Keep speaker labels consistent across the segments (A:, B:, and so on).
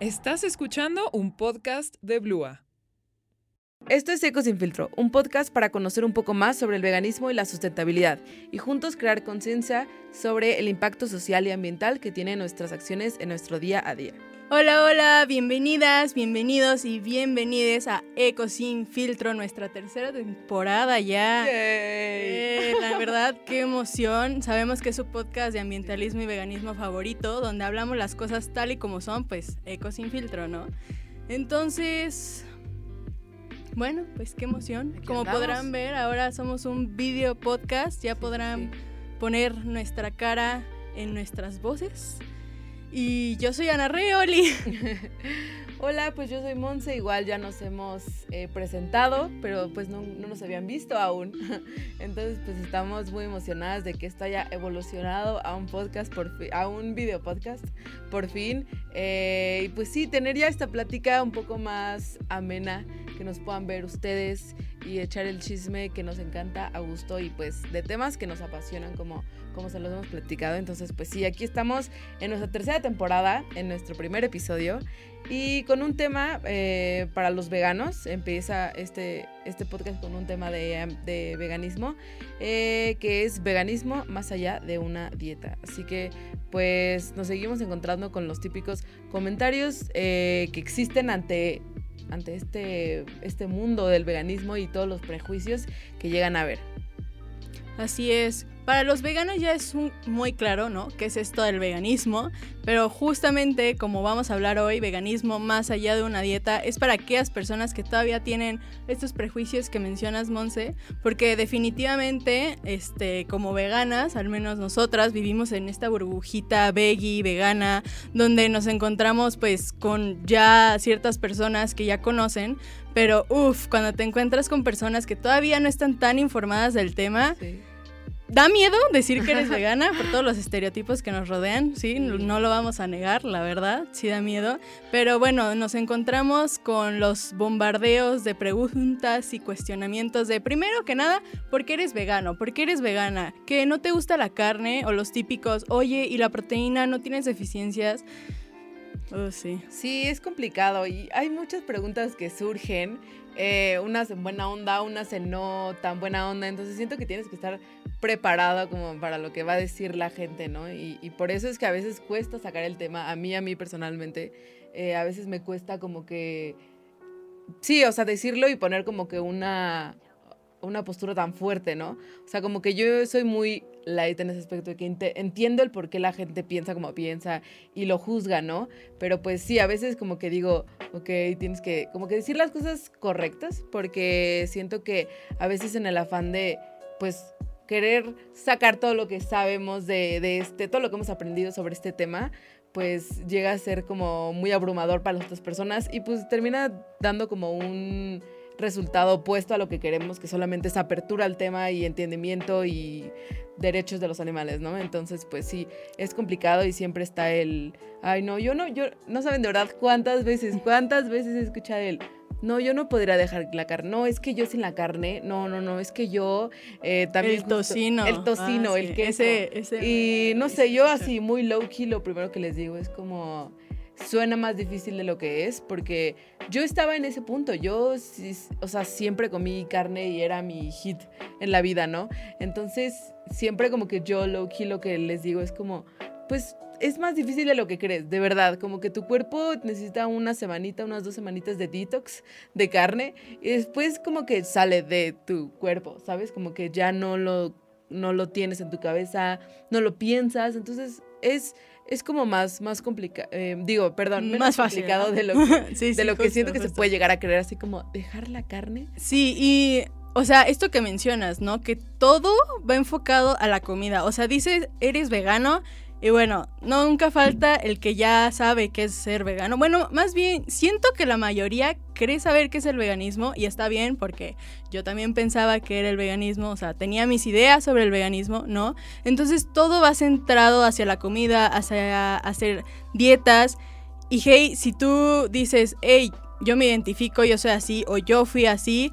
A: Estás escuchando un podcast de Blua.
B: Esto es Eco Sin Filtro, un podcast para conocer un poco más sobre el veganismo y la sustentabilidad y juntos crear conciencia sobre el impacto social y ambiental que tienen nuestras acciones en nuestro día a día.
C: Hola, hola, bienvenidas, bienvenidos y bienvenides a Eco Sin Filtro, nuestra tercera temporada ya. Eh, la verdad, qué emoción. Sabemos que es su podcast de ambientalismo y veganismo favorito, donde hablamos las cosas tal y como son, pues Eco Sin Filtro, ¿no? Entonces, bueno, pues qué emoción. Como podrán ver, ahora somos un video podcast, ya podrán poner nuestra cara en nuestras voces. Y yo soy Ana Reoli.
B: Hola, pues yo soy Monse, igual ya nos hemos eh, presentado, pero pues no, nos habían visto aún. Entonces pues estamos muy emocionadas de que esto haya evolucionado a un podcast, por a un video podcast, por fin. Eh, y pues sí, tener ya esta plática un poco más amena, que nos puedan ver ustedes y echar el chisme que nos encanta a gusto y pues de temas que nos apasionan como como se los hemos platicado. Entonces, pues sí, aquí estamos en nuestra tercera temporada, en nuestro primer episodio. Y con un tema eh, para los veganos, empieza este, este podcast con un tema de, veganismo, eh, que es veganismo más allá de una dieta. Así que pues nos seguimos encontrando con los típicos comentarios eh, que existen ante, ante este, este mundo del veganismo y todos los prejuicios que llegan a ver.
C: Así es. Para los veganos ya es muy claro, ¿no? ¿Qué es esto del veganismo? Pero justamente como vamos a hablar hoy, veganismo más allá de una dieta es para aquellas personas que todavía tienen estos prejuicios que mencionas, Monse, porque definitivamente, este, como veganas, al menos nosotras vivimos en esta burbujita veggie, vegana, donde nos encontramos pues con ya ciertas personas que ya conocen, pero uff, cuando te encuentras con personas que todavía no están tan informadas del tema, Da miedo decir que eres vegana por todos los estereotipos que nos rodean, ¿sí? No lo vamos a negar, la verdad, sí da miedo. Pero bueno, nos encontramos con los bombardeos de preguntas y cuestionamientos de, primero que nada, ¿por qué eres vegano? ¿Por qué eres vegana? ¿Que no te gusta la carne? O los típicos, oye, ¿y la proteína no tienes deficiencias?
B: Oh, sí. Sí, es complicado y hay muchas preguntas que surgen eh, unas en buena onda, unas en no tan buena onda. Entonces siento que tienes que estar preparado como para lo que va a decir la gente, ¿no? Y, por eso es que a veces cuesta sacar el tema. A mí, a mí personalmente, eh, a veces me cuesta como que... Sí, o sea, decirlo y poner como que una, una postura tan fuerte, ¿no? O sea, como que yo soy muy light en ese aspecto de que entiendo el por qué la gente piensa como piensa y lo juzga, ¿no? Pero pues sí, a veces como que digo, ok, tienes que como que decir las cosas correctas porque siento que a veces en el afán de, pues, querer sacar todo lo que sabemos de, de este, todo lo que hemos aprendido sobre este tema, pues llega a ser como muy abrumador para las otras personas y pues termina dando como un resultado opuesto a lo que queremos, que solamente es apertura al tema y entendimiento y derechos de los animales, ¿no? Entonces, pues sí, es complicado y siempre está el, ay, no, yo no, yo, no saben de verdad cuántas veces, cuántas veces he escuchado el, no, yo no podría dejar la carne. No, es que yo sin la carne. No, no, no, es que yo eh, también.
C: El tocino.
B: El tocino, ah, el queso. Ese, ese, y no sé, yo así muy low key, lo primero que les digo es como suena más difícil de lo que es, porque yo estaba en ese punto, yo, o sea, siempre comí carne y era mi hit en la vida, ¿no? Entonces, siempre como que yo, lo lo que les digo es como, pues es más difícil de lo que crees, de verdad, como que tu cuerpo necesita una semanita, unas dos semanitas de detox de carne y después como que sale de tu cuerpo, ¿sabes? Como que ya no lo, no lo tienes en tu cabeza, no lo piensas, entonces es es como más, más complicado, eh, digo, perdón, más complicado de lo que, de lo que siento que se puede llegar a creer, así como dejar la carne.
C: Sí, y, o sea, esto que mencionas, ¿no? Que todo va enfocado a la comida, o sea, dices, eres vegano y bueno, nunca falta el que ya sabe qué es ser vegano. Bueno, más bien, siento que la mayoría cree saber qué es el veganismo y está bien porque yo también pensaba que era el veganismo, o sea, tenía mis ideas sobre el veganismo, ¿no? Entonces todo va centrado hacia la comida, hacia hacer dietas. Y hey, si tú dices, hey, yo me identifico, yo soy así o yo fui así,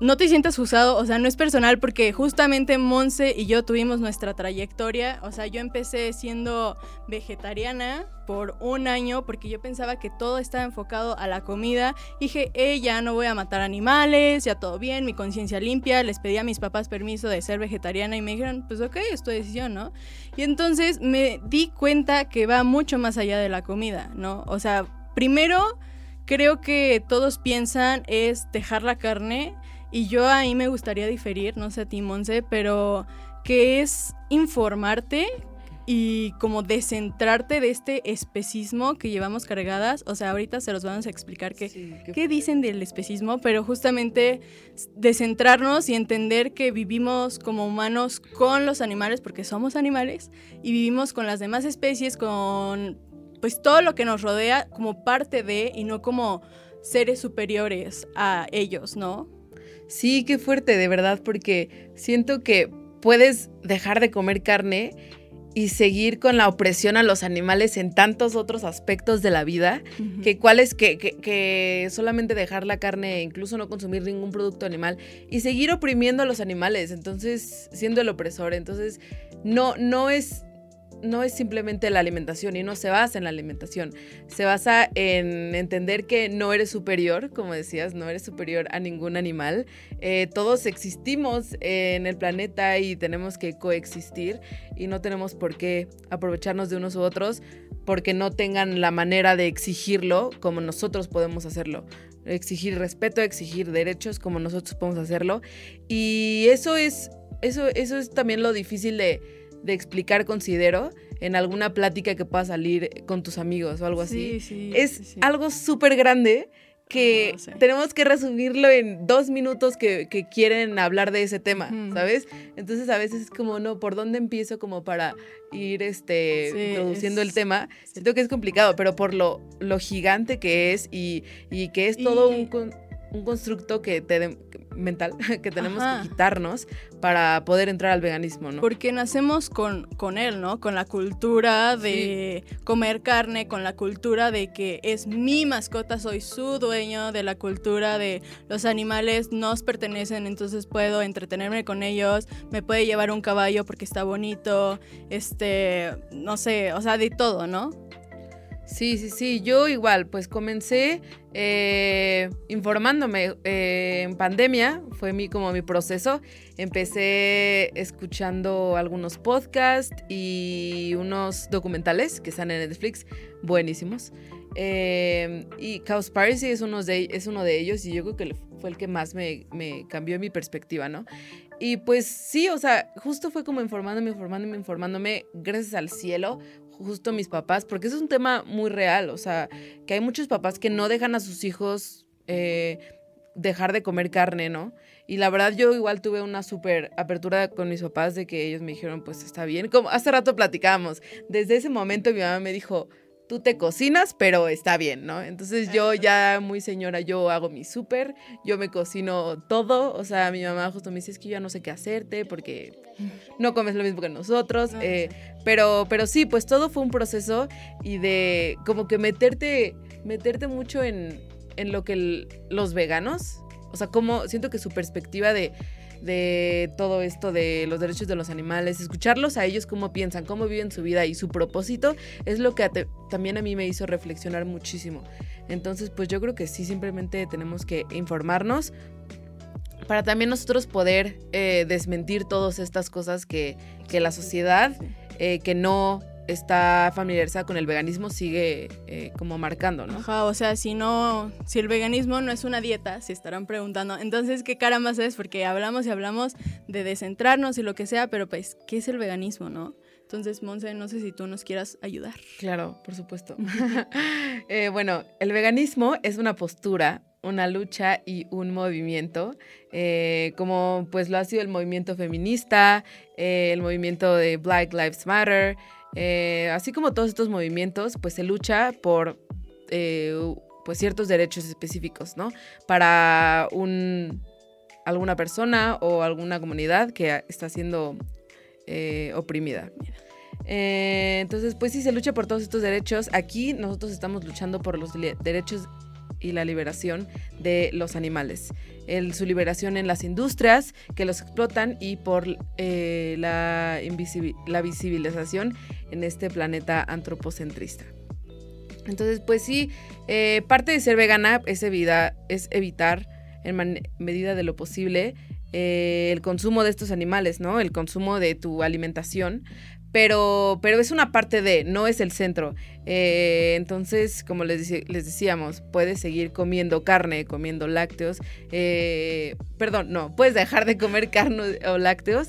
C: no te sientas usado, o sea, no es personal porque justamente Monse y yo tuvimos nuestra trayectoria, o sea, yo empecé siendo vegetariana por un año porque yo pensaba que todo estaba enfocado a la comida. Dije, eh, ya no voy a matar animales, ya todo bien, mi conciencia limpia. Les pedí a mis papás permiso de ser vegetariana y me dijeron, pues ok, es tu decisión, ¿no? Y entonces me di cuenta que va mucho más allá de la comida, ¿no? O sea, primero creo que todos piensan es dejar la carne y yo ahí me gustaría diferir, no sé a ti, Monse, pero que es informarte y como descentrarte de este especismo que llevamos cargadas. O sea, ahorita se los vamos a explicar qué, qué dicen del especismo, pero justamente descentrarnos y entender que vivimos como humanos con los animales, porque somos animales, y vivimos con las demás especies, con pues todo lo que nos rodea como parte de y no como seres superiores a ellos, ¿no?
B: Sí, qué fuerte, de verdad, porque siento que puedes dejar de comer carne y seguir con la opresión a los animales en tantos otros aspectos de la vida, que cuál es que, que, solamente dejar la carne, incluso no consumir ningún producto animal y seguir oprimiendo a los animales, entonces siendo el opresor, entonces no, no es no es simplemente la alimentación y no se basa en la alimentación. Se basa en entender que no eres superior, como decías, no eres superior a ningún animal. Eh, todos existimos en el planeta y tenemos que coexistir y no tenemos por qué aprovecharnos de unos u otros porque no tengan la manera de exigirlo como nosotros podemos hacerlo. Exigir respeto, exigir derechos como nosotros podemos hacerlo. Y eso es, eso, eso es también lo difícil de de explicar, considero, en alguna plática que pueda salir con tus amigos o algo así. es algo súper grande que tenemos que resumirlo en dos minutos que, quieren hablar de ese tema, ¿sabes? Entonces a veces es como, no, ¿por dónde empiezo como para ir este, introduciendo el tema? Siento que es complicado, pero por lo, lo gigante que es y, que es todo un, un constructo que te, mental que tenemos que quitarnos para poder entrar al veganismo, ¿no?
C: Porque nacemos con, con él, ¿no? Con la cultura de comer carne, con la cultura de que es mi mascota, soy su dueño, de la cultura de los animales nos pertenecen, entonces puedo entretenerme con ellos, me puede llevar un caballo porque está bonito, este, no sé, o sea, de todo, ¿no?
B: Sí, sí, sí, yo igual, pues comencé eh, informándome eh, en pandemia, fue mi, como mi proceso. Empecé escuchando algunos podcasts y unos documentales que están en Netflix, buenísimos. Eh, y Cowspiracy es es uno de ellos y yo creo que fue el que más me, me cambió mi perspectiva, ¿no? Y pues sí, o sea, justo fue como informándome, informándome, informándome, gracias al cielo, justo mis papás, porque es un tema muy real, o sea, que hay muchos papás que no dejan a sus hijos eh, dejar de comer carne, ¿no? Y la verdad yo igual tuve una súper apertura con mis papás de que ellos me dijeron, pues está bien, como hace rato platicábamos, desde ese momento mi mamá me dijo, tú te cocinas, pero está bien, ¿no? Entonces yo ya muy señora, yo hago mi súper, yo me cocino todo, o sea, mi mamá justo me dice, es que yo ya no sé qué hacerte porque no comes lo mismo que nosotros, eh, pero, pero sí, pues todo fue un proceso y de como que meterte, meterte mucho en, en lo que los veganos, o sea, como siento que su perspectiva de de todo esto de los derechos de los animales, escucharlos a ellos cómo piensan, cómo viven su vida y su propósito, es lo que también a mí me hizo reflexionar muchísimo. Entonces, pues yo creo que sí, simplemente tenemos que informarnos para también nosotros poder eh, desmentir todas estas cosas que, que la sociedad, eh, que no está familiarizada con el veganismo sigue eh, como marcando, ¿no?
C: Ajá, o sea, si no, si el veganismo no es una dieta, se estarán preguntando, entonces, ¿qué caramba es? Porque hablamos y hablamos de descentrarnos y lo que sea, pero pues, ¿qué es el veganismo, no? Entonces, Monse, no sé si tú nos quieras ayudar.
B: Claro, por supuesto. Eh, bueno, el veganismo es una postura, una lucha y un movimiento, eh, como pues lo ha sido el movimiento feminista, el movimiento de Black Lives Matter, eh, así como todos estos movimientos, pues se lucha por eh, pues ciertos derechos específicos, ¿no? Para un, alguna persona o alguna comunidad que está siendo eh, oprimida. entonces, pues sí, se lucha por todos estos derechos. Aquí nosotros estamos luchando por los derechos y la liberación de los animales. su liberación en las industrias que los explotan y por eh, la, la visibilización en este planeta antropocentrista. Entonces, pues sí, eh, parte de ser vegana es, es evitar en medida de lo posible eh, el consumo de estos animales, ¿no? El consumo de tu alimentación, pero, pero es una parte de, no es el centro. Eh, entonces, como les, les, decíamos, puedes seguir comiendo carne, comiendo lácteos. Eh, perdón, no, puedes dejar de comer carne o lácteos,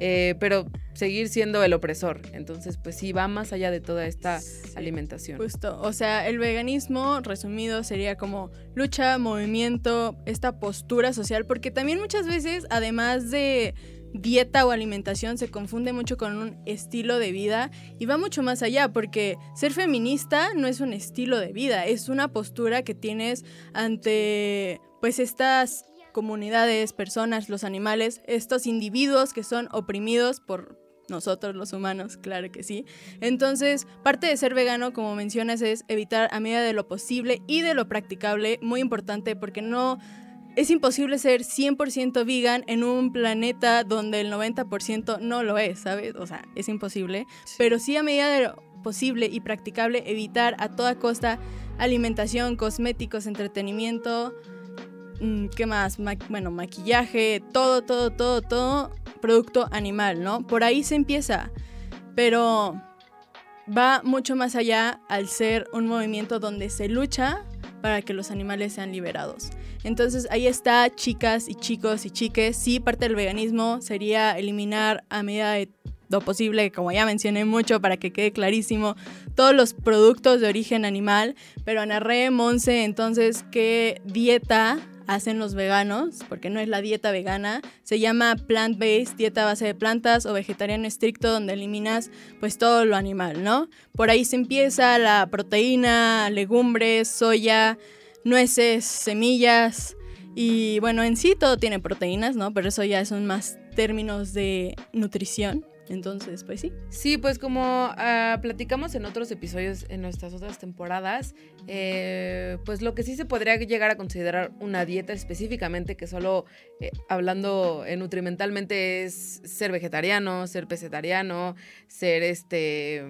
B: eh, pero seguir siendo el opresor. Entonces, pues sí, va más allá de toda esta alimentación.
C: Justo, o sea, el veganismo, resumido, sería como lucha, movimiento, esta postura social, porque también muchas veces, además de dieta o alimentación se confunde mucho con un estilo de vida y va mucho más allá porque ser feminista no es un estilo de vida, es una postura que tienes ante pues estas comunidades, personas, los animales, estos individuos que son oprimidos por nosotros los humanos, claro que sí. Entonces, parte de ser vegano, como mencionas, es evitar a medida de lo posible y de lo practicable, muy importante porque no es imposible ser 100% vegan en un planeta donde el 90% no lo es, ¿sabes? O sea, es imposible. Pero sí a medida de lo posible y practicable evitar a toda costa alimentación, cosméticos, entretenimiento, mm, ¿qué más? bueno, maquillaje, todo, todo, todo, todo producto animal, ¿no? Por ahí se empieza. Pero va mucho más allá al ser un movimiento donde se lucha para que los animales sean liberados. Entonces ahí está, chicas y chicos y chiques, sí, parte del veganismo sería eliminar a medida de lo posible, como ya mencioné mucho para que quede clarísimo, todos los productos de origen animal, pero Ana Re, Monse, entonces, ¿qué dieta hacen los veganos? Porque no es la dieta vegana, se llama plant-based, dieta base de plantas o vegetariano estricto, donde eliminas pues todo lo animal, ¿no? Por ahí se empieza la proteína, legumbres, soya, nueces, semillas y bueno, en sí todo tiene proteínas, ¿no? Pero eso ya son más términos de nutrición. Entonces, pues sí.
B: Sí, pues como ah, platicamos en otros episodios, en nuestras otras temporadas, eh, pues lo que sí se podría llegar a considerar una dieta específicamente, que solo eh, hablando eh, nutrimentalmente es ser vegetariano, ser pesetariano, ser este...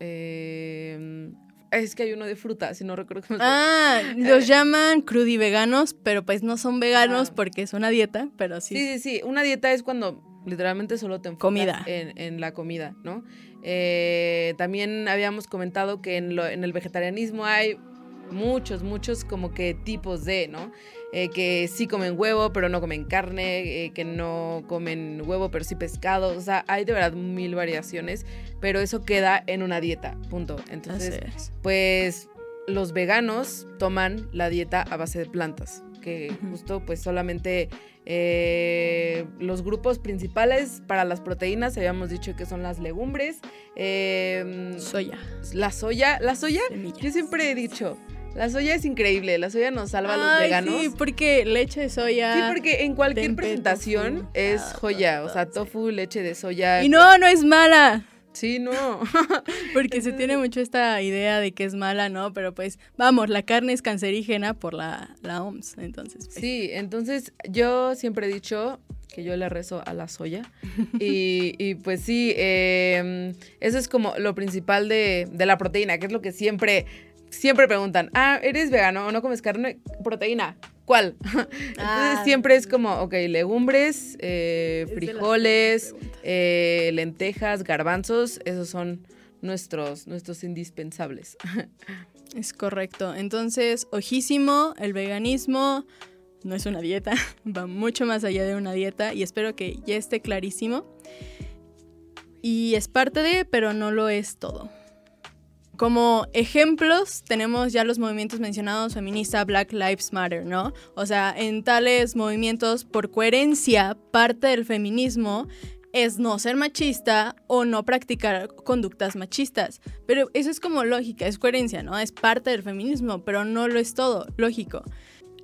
B: Eh, es que hay uno de fruta, si no recuerdo cómo
C: se llama. Ah, los llaman crudiveganos, pero pues no son veganos ah. porque es una dieta, pero sí.
B: Sí, sí, sí. Una dieta es cuando literalmente solo te enfocas
C: comida.
B: En, la comida, ¿no? Eh, también habíamos comentado que en, lo, en el vegetarianismo hay muchos, muchos como que tipos de, ¿no? Eh, que sí comen huevo, pero no comen carne, eh, que no comen huevo, pero sí pescado. O sea, hay de verdad mil variaciones, pero eso queda en una dieta, punto. Entonces, pues los veganos toman la dieta a base de plantas, que justo pues solamente eh, los grupos principales para las proteínas habíamos dicho que son las legumbres,
C: em, soya.
B: La soya, la soya, yo siempre he dicho, la soya es increíble, la soya nos salva a los veganos.
C: Sí, porque leche de soya.
B: Sí, porque en cualquier presentación es joya, o sea, tofu, leche de soya.
C: Y no, no es mala.
B: Sí, no.
C: porque se tiene mucho esta idea de que es mala, ¿no? Pero pues, vamos, la carne es cancerígena por la, la OMS, entonces. Pues.
B: Sí, entonces yo siempre he dicho que yo le rezo a la soya. y, y, pues sí, em, eso es como lo principal de, de la proteína, que es lo que siempre siempre preguntan, ah, ¿eres vegano o no comes carne? Proteína. ¿Cuál? Entonces ah, siempre es como, ok, legumbres, eh, frijoles, eh, lentejas, garbanzos, esos son nuestros, nuestros indispensables.
C: Es correcto. Entonces, ojísimo, el veganismo no es una dieta, va mucho más allá de una dieta y espero que ya esté clarísimo. Y es parte de, pero no lo es todo. Como ejemplos tenemos ya los movimientos mencionados feminista Black Lives Matter, ¿no? O sea, en tales movimientos, por coherencia, parte del feminismo es no ser machista o no practicar conductas machistas. Pero eso es como lógica, es coherencia, ¿no? Es parte del feminismo, pero no lo es todo, lógico.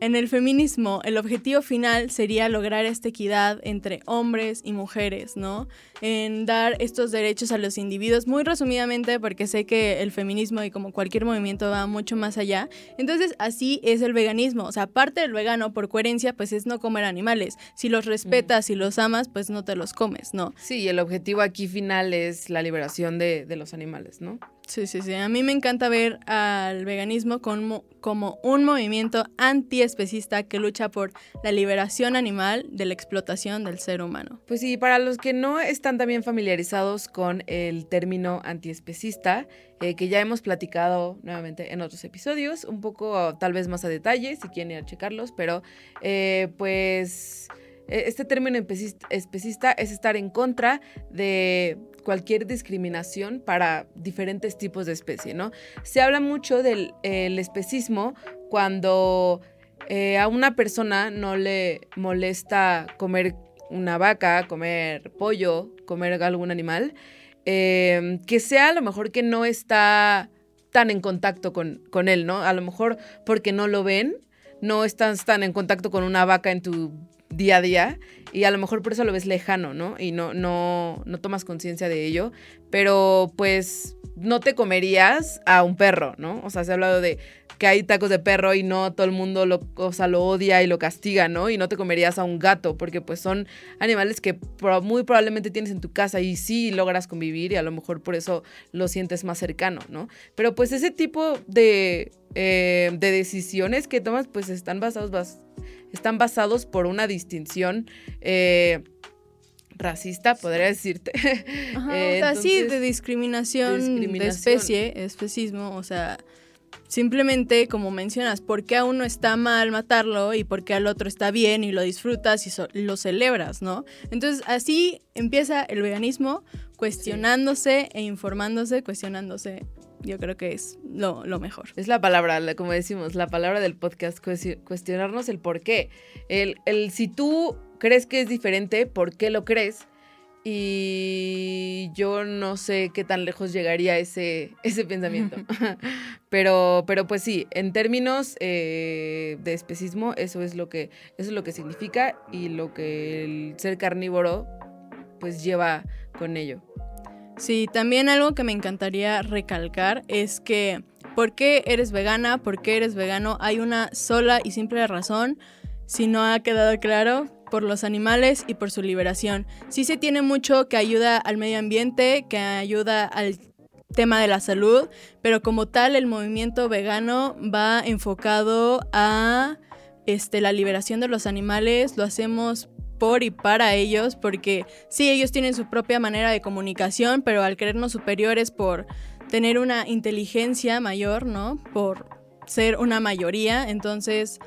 C: En el feminismo, el objetivo final sería lograr esta equidad entre hombres y mujeres, ¿no? en dar estos derechos a los individuos, muy resumidamente porque sé que el feminismo y como cualquier movimiento va mucho más allá. Entonces, así es el veganismo. O sea, aparte del vegano, por coherencia, pues es no comer animales. Si los respetas y los amas, pues no te los comes, ¿no?
B: Sí, el objetivo aquí final es la liberación de los animales, ¿no?
C: Sí, sí, sí. A mí me encanta ver al veganismo como, como un movimiento antiespecista que lucha por la liberación animal de la explotación del ser humano.
B: Pues sí, para los que no están también familiarizados con el término antiespecista, eh, que ya hemos platicado nuevamente en otros episodios, un poco tal vez más a detalle, si quieren ir a checarlos, pero eh, pues e, este término especista es estar en contra de cualquier discriminación para diferentes tipos de especie, ¿no? Se habla mucho del especismo cuando eh, a una persona no le molesta comer una vaca, comer pollo, comer algún animal, em, que sea a lo mejor que no está tan en contacto con, con él, ¿no? A lo mejor porque no lo ven, no estás tan en contacto con una vaca en tu día a día y a lo mejor por eso lo ves lejano, ¿no? Y no, no, no tomas conciencia de ello, pero pues no te comerías a un perro, ¿no? O sea, se ha hablado de que hay tacos de perro y no todo el mundo lo, o sea, lo odia y lo castiga, ¿no? Y no te comerías a un gato, porque pues son animales que muy probablemente tienes en tu casa y sí logras convivir y a lo mejor por eso lo sientes más cercano, ¿no? Pero pues ese tipo de, eh, de decisiones que tomas pues están basados están basados por una distinción eh, racista, podría decirte.
C: Ajá, o sea, sí, de discriminación, de especie, especismo, o sea, simplemente como mencionas, ¿por qué a uno está mal matarlo y por qué al otro está bien y lo disfrutas y lo celebras, ¿no? Entonces, así empieza el veganismo cuestionándose e informándose, cuestionándose yo creo que es lo, mejor.
B: Es la palabra, como decimos, la palabra del podcast, cuestionarnos el por qué. El, el si tú crees que es diferente, ¿por qué lo crees? Y yo no sé qué tan lejos llegaría ese, ese pensamiento. pero, pero pues sí, en términos eh, de especismo, eso es, lo que, eso es lo que significa y lo que el ser carnívoro pues lleva con ello.
C: Sí, también algo que me encantaría recalcar es que ¿por qué eres vegana? ¿Por qué eres vegano? Hay una sola y simple razón, si no ha quedado claro, por los animales y por su liberación. Sí se tiene mucho que ayuda al medio ambiente, que ayuda al tema de la salud, pero como tal el movimiento vegano va enfocado a este, la liberación de los animales, lo hacemos por y para ellos, porque sí, ellos tienen su propia manera de comunicación, pero al creernos superiores por tener una inteligencia mayor, ¿no? Por ser una mayoría, entonces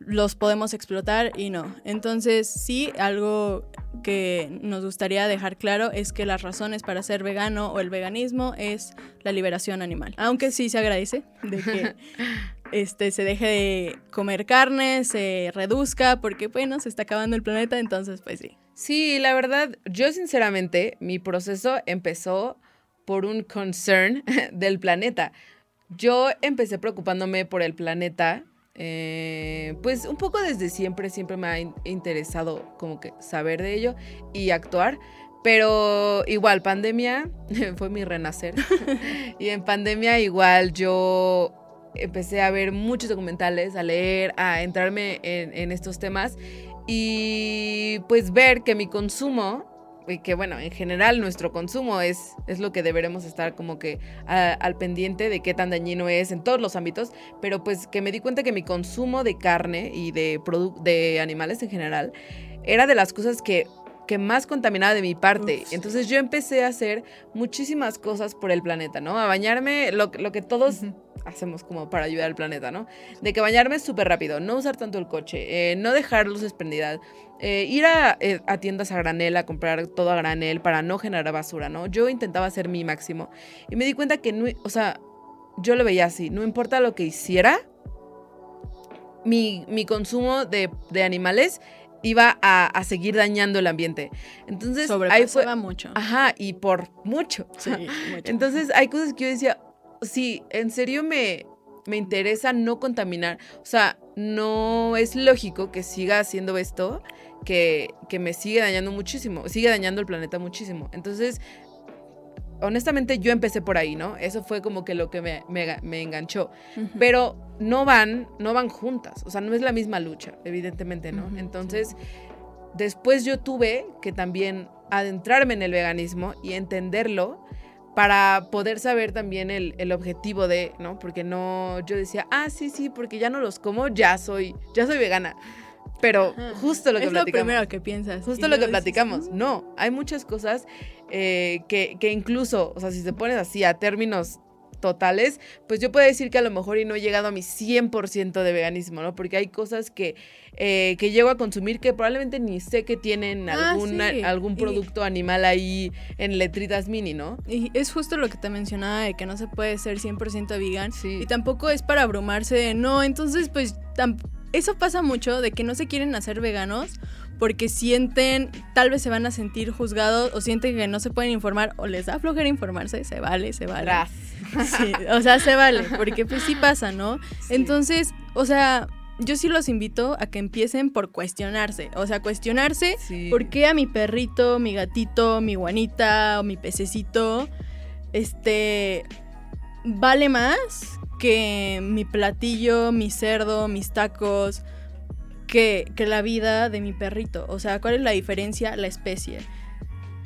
C: los podemos explotar y no. Entonces sí, algo que nos gustaría dejar claro es que las razones para ser vegano o el veganismo es la liberación animal. Aunque sí se agradece de que este, se deje de comer carne, se reduzca, porque bueno, se está acabando el planeta, entonces pues sí.
B: Sí, la verdad, yo sinceramente, mi proceso empezó por un concern del planeta. Yo empecé preocupándome por el planeta, eh, pues un poco desde siempre, siempre me ha interesado como que saber de ello y actuar. Pero igual, pandemia fue mi renacer. y en pandemia igual yo empecé a ver muchos documentales, a leer, a entrarme en, estos temas y pues ver que mi consumo, y que bueno, en general nuestro consumo es, es lo que deberemos estar como que al pendiente de qué tan dañino es en todos los ámbitos, pero pues que me di cuenta que mi consumo de carne y de, de animales en general era de las cosas que que más contaminaba de mi parte. Entonces yo empecé a hacer muchísimas cosas por el planeta, ¿no? A bañarme, lo, que todos hacemos como para ayudar al planeta, ¿no? De que bañarme súper rápido, no usar tanto el coche, eh, no dejar luces prendidas, eh, ir eh, a, tiendas a granel a comprar todo a granel para no generar basura, ¿no? Yo intentaba hacer mi máximo y me di cuenta que, no, o sea, yo lo veía así, no importa lo que hiciera, mi, consumo de, de animales iba a, seguir dañando el ambiente. Entonces,
C: ahí fue mucho.
B: Ajá, y por mucho.
C: Sí, mucho.
B: Entonces, hay cosas que yo decía, sí, en serio me, me interesa no contaminar. O sea, no es lógico que siga haciendo esto que, que me sigue dañando muchísimo, sigue dañando el planeta muchísimo. Entonces, honestamente yo empecé por ahí, ¿no? Eso fue como que lo que me, me, enganchó. Pero no van, no van juntas, o sea, no es la misma lucha, evidentemente, ¿no? Entonces, después yo tuve que también adentrarme en el veganismo y entenderlo para poder saber también el, el, objetivo de, ¿no? Porque no, yo decía, ah, sí, sí, porque ya no los como, ya soy, ya soy vegana. Pero justo lo que
C: es
B: platicamos.
C: Es lo primero que piensas.
B: Justo lo que platicamos. No, hay muchas cosas eh, que, que, incluso, o sea, si se pones así a términos totales, pues yo puedo decir que a lo mejor y no he llegado a mi 100% de veganismo, ¿no? Porque hay cosas que, eh, que llego a consumir que probablemente ni sé que tienen ah, algún producto animal ahí en letritas mini, ¿no?
C: Y es justo lo que te mencionaba de que no se puede ser 100% vegan. Y tampoco es para abrumarse de, no, entonces pues eso pasa mucho de que no se quieren hacer veganos porque sienten, tal vez se van a sentir juzgados o sienten que no se pueden informar o les da flojera informarse, se vale, se vale. Sí, o sea, se vale, porque pues sí pasa, ¿no? Entonces, o sea, yo sí los invito a que empiecen por cuestionarse, o sea, cuestionarse por qué a mi perrito, mi gatito, mi guanita o mi pececito, este, vale más que mi platillo, mi cerdo, mis tacos, que, que, la vida de mi perrito. O sea, ¿cuál es la diferencia? La especie.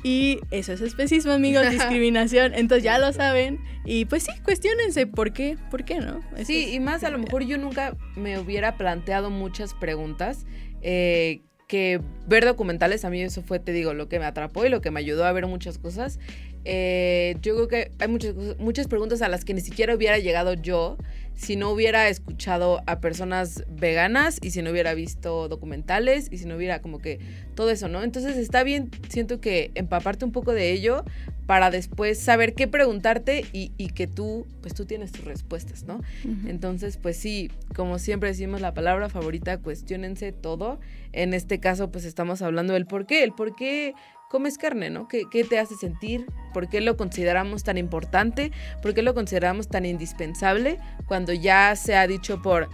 C: Y eso es especismo, amigos, discriminación. Entonces ya lo saben. Y pues sí, cuestionense por qué, por qué no.
B: sí, y más a lo mejor yo nunca me hubiera planteado muchas preguntas. Eh, que ver documentales, a mí eso fue, te digo, lo que me atrapó y lo que me ayudó a ver muchas cosas. Eh, yo creo que hay muchas, muchas preguntas a las que ni siquiera hubiera llegado yo si no hubiera escuchado a personas veganas y si no hubiera visto documentales y si no hubiera como que todo eso, ¿no? Entonces está bien, siento que empaparte un poco de ello para después saber qué preguntarte y, que tú, pues tú tienes tus respuestas, ¿no? Entonces, pues sí, como siempre decimos la palabra favorita, cuestionense todo. En este caso, pues estamos hablando del por qué, el por qué comes carne, ¿no? ¿Qué, te hace sentir? ¿Por qué lo consideramos tan importante? ¿Por qué lo consideramos tan indispensable cuando ya se ha dicho por,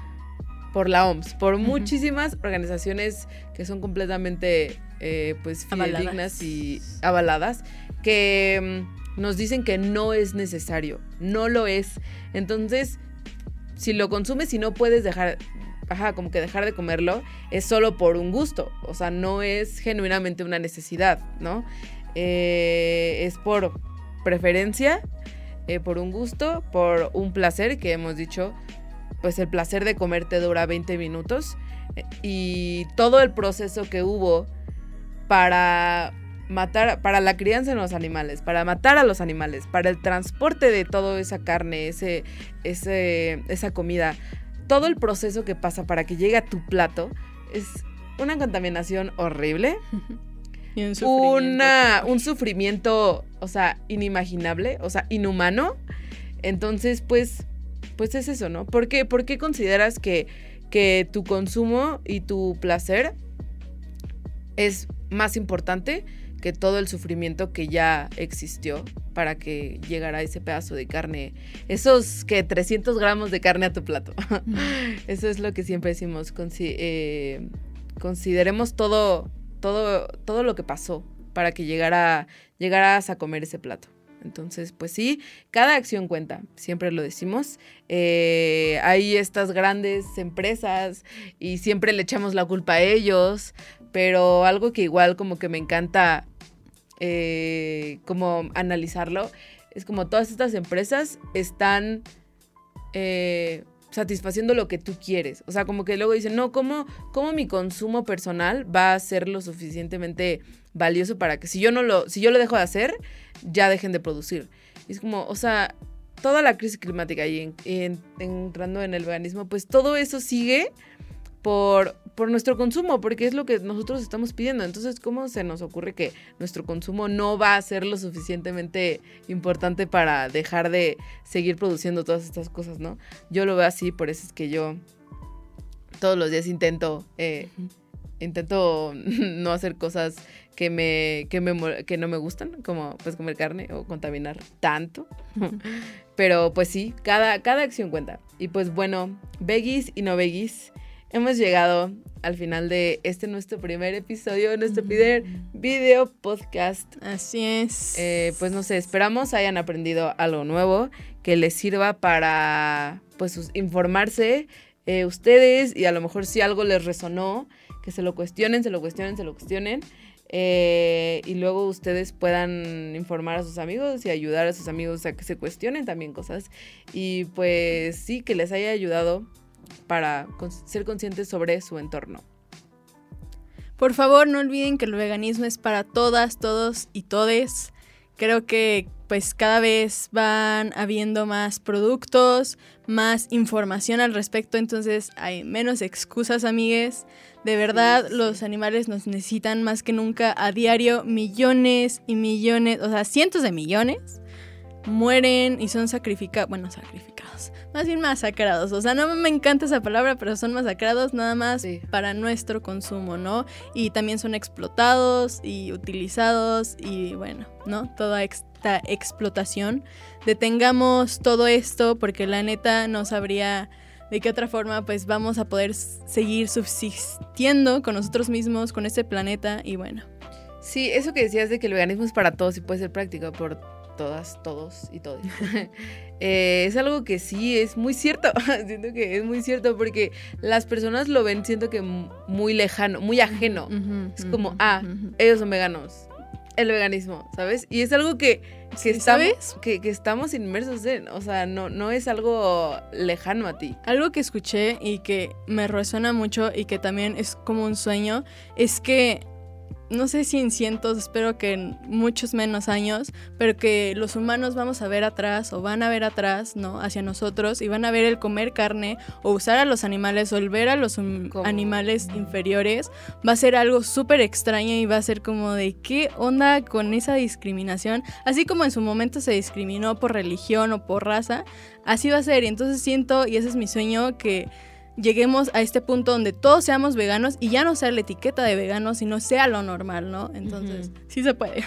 B: por la OMS, por muchísimas organizaciones que son completamente eh, pues fidedignas y avaladas, que mm, nos dicen que no es necesario, no lo es. Entonces, si lo consumes y no puedes dejar ajá, como que dejar de comerlo es solo por un gusto, o sea, no es genuinamente una necesidad, ¿no? Eh, es por preferencia, eh, por un gusto, por un placer, que hemos dicho, pues el placer de comer te dura 20 minutos eh, y todo el proceso que hubo para matar, para la crianza de los animales, para matar a los animales, para el transporte de toda esa carne, ese, ese, esa comida, todo el proceso que pasa para que llegue a tu plato es una contaminación horrible.
C: Y un sufrimiento.
B: un sufrimiento, o sea, inimaginable, o sea, inhumano. Entonces, pues, pues es eso, ¿no? ¿Por qué, ¿Por qué consideras que, que tu consumo y tu placer es más importante que todo el sufrimiento que ya existió para que llegara ese pedazo de carne, esos que 300 gramos de carne a tu plato. Eso es lo que siempre decimos, eh, consideremos todo, todo, todo lo que pasó para que llegara, llegaras a comer ese plato. Entonces, pues sí, cada acción cuenta, siempre lo decimos. Eh, hay estas grandes empresas y siempre le echamos la culpa a ellos, pero algo que igual como que me encanta eh, como analizarlo, es como todas estas empresas están eh, satisfaciendo lo que tú quieres. O sea, como que luego dicen, no, ¿cómo, ¿cómo mi consumo personal va a ser lo suficientemente valioso para que si yo no lo, si yo lo dejo de hacer, ya dejen de producir? es como, o sea, toda la crisis climática y entrando en el veganismo, pues todo eso sigue por, por nuestro consumo, porque es lo que nosotros estamos pidiendo. Entonces, ¿cómo se nos ocurre que nuestro consumo no va a ser lo suficientemente importante para dejar de seguir produciendo todas estas cosas, no? Yo lo veo así, por eso es que yo todos los días intento, eh, intento no hacer cosas que me, que me que no me gustan, como pues comer carne o contaminar tanto. Pero pues sí, cada, cada acción cuenta. Y pues bueno, veggies y no veggies, hemos llegado al final de este nuestro primer episodio, nuestro primer video podcast.
C: Así es.
B: Eh, pues no sé, esperamos hayan aprendido algo nuevo que les sirva para pues informarse eh, ustedes y a lo mejor si algo les resonó, que se lo cuestionen, se lo cuestionen, se lo cuestionen. Eh, y luego ustedes puedan informar a sus amigos y ayudar a sus amigos a que se cuestionen también cosas. Y pues sí, que les haya ayudado para ser conscientes sobre su entorno.
C: Por favor, no olviden que el veganismo es para todas, todos y todes. Creo que pues cada vez van habiendo más productos, más información al respecto, entonces hay menos excusas, amigues. De verdad, los animales nos necesitan más que nunca a diario, millones y millones, o sea, cientos de millones mueren y son sacrificados, bueno, sacrificados, más bien masacrados. O sea, no me encanta esa palabra, pero son masacrados nada más para nuestro consumo, ¿no? Y también son explotados y utilizados y bueno, ¿no? Toda esta explotación. Detengamos todo esto porque la neta no sabría de qué otra forma pues vamos a poder seguir subsistiendo con nosotros mismos, con este planeta y bueno.
B: Sí, eso que decías de que el veganismo es para todos y puede ser práctico por todas, todos y todos. Eh, es algo que sí es muy cierto. siento que es muy cierto porque las personas lo ven, siento que muy lejano, muy ajeno. es como, ah, ellos son veganos. El veganismo, ¿sabes? Y es algo que, que, ¿sabes? Que, que, estamos inmersos en. O sea, no, no es algo lejano a ti.
C: Algo que escuché y que me resuena mucho y que también es como un sueño es que no sé si en cientos, espero que en muchos menos años, pero que los humanos vamos a ver atrás o van a ver atrás, ¿no? Hacia nosotros y van a ver el comer carne o usar a los animales o el ver a los animales inferiores va a ser algo súper extraño y va a ser como de qué onda con esa discriminación, así como en su momento se discriminó por religión o por raza, así va a ser y entonces siento y ese es mi sueño que lleguemos a este punto donde todos seamos veganos y ya no sea la etiqueta de vegano, sino sea lo normal, ¿no? Entonces, sí se puede.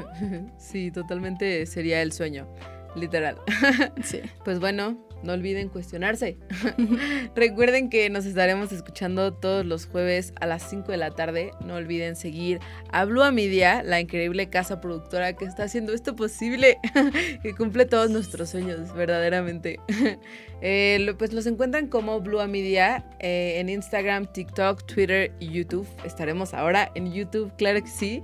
B: sí, totalmente sería el sueño, literal.
C: sí.
B: Pues bueno, no olviden cuestionarse. Recuerden que nos estaremos escuchando todos los jueves a las 5 de la tarde. No olviden seguir a Blue Media, la increíble casa productora que está haciendo esto posible, que cumple todos nuestros sueños, verdaderamente. Eh, pues los encuentran como Blue Media eh, en Instagram, TikTok, Twitter y YouTube. Estaremos ahora en YouTube, claro que sí.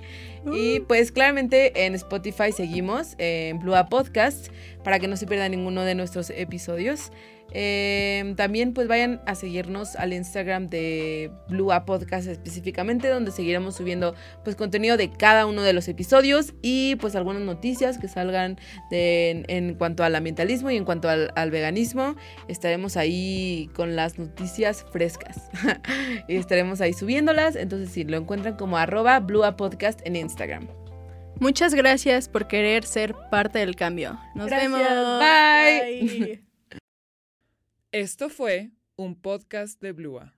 B: Y uh. pues claramente en Spotify seguimos en Blue Podcast para que no se pierda ninguno de nuestros episodios. Em, también pues vayan a seguirnos al Instagram de Blue Podcast específicamente, donde seguiremos subiendo pues contenido de cada uno de los episodios y pues algunas noticias que salgan en cuanto al ambientalismo y en cuanto al, veganismo. Estaremos ahí con las noticias frescas y estaremos ahí subiéndolas. Entonces si lo encuentran como arroba Blue Podcast en Instagram.
C: Muchas gracias por querer ser parte del cambio. Nos vemos.
B: Bye.
A: Esto fue un podcast de Blua.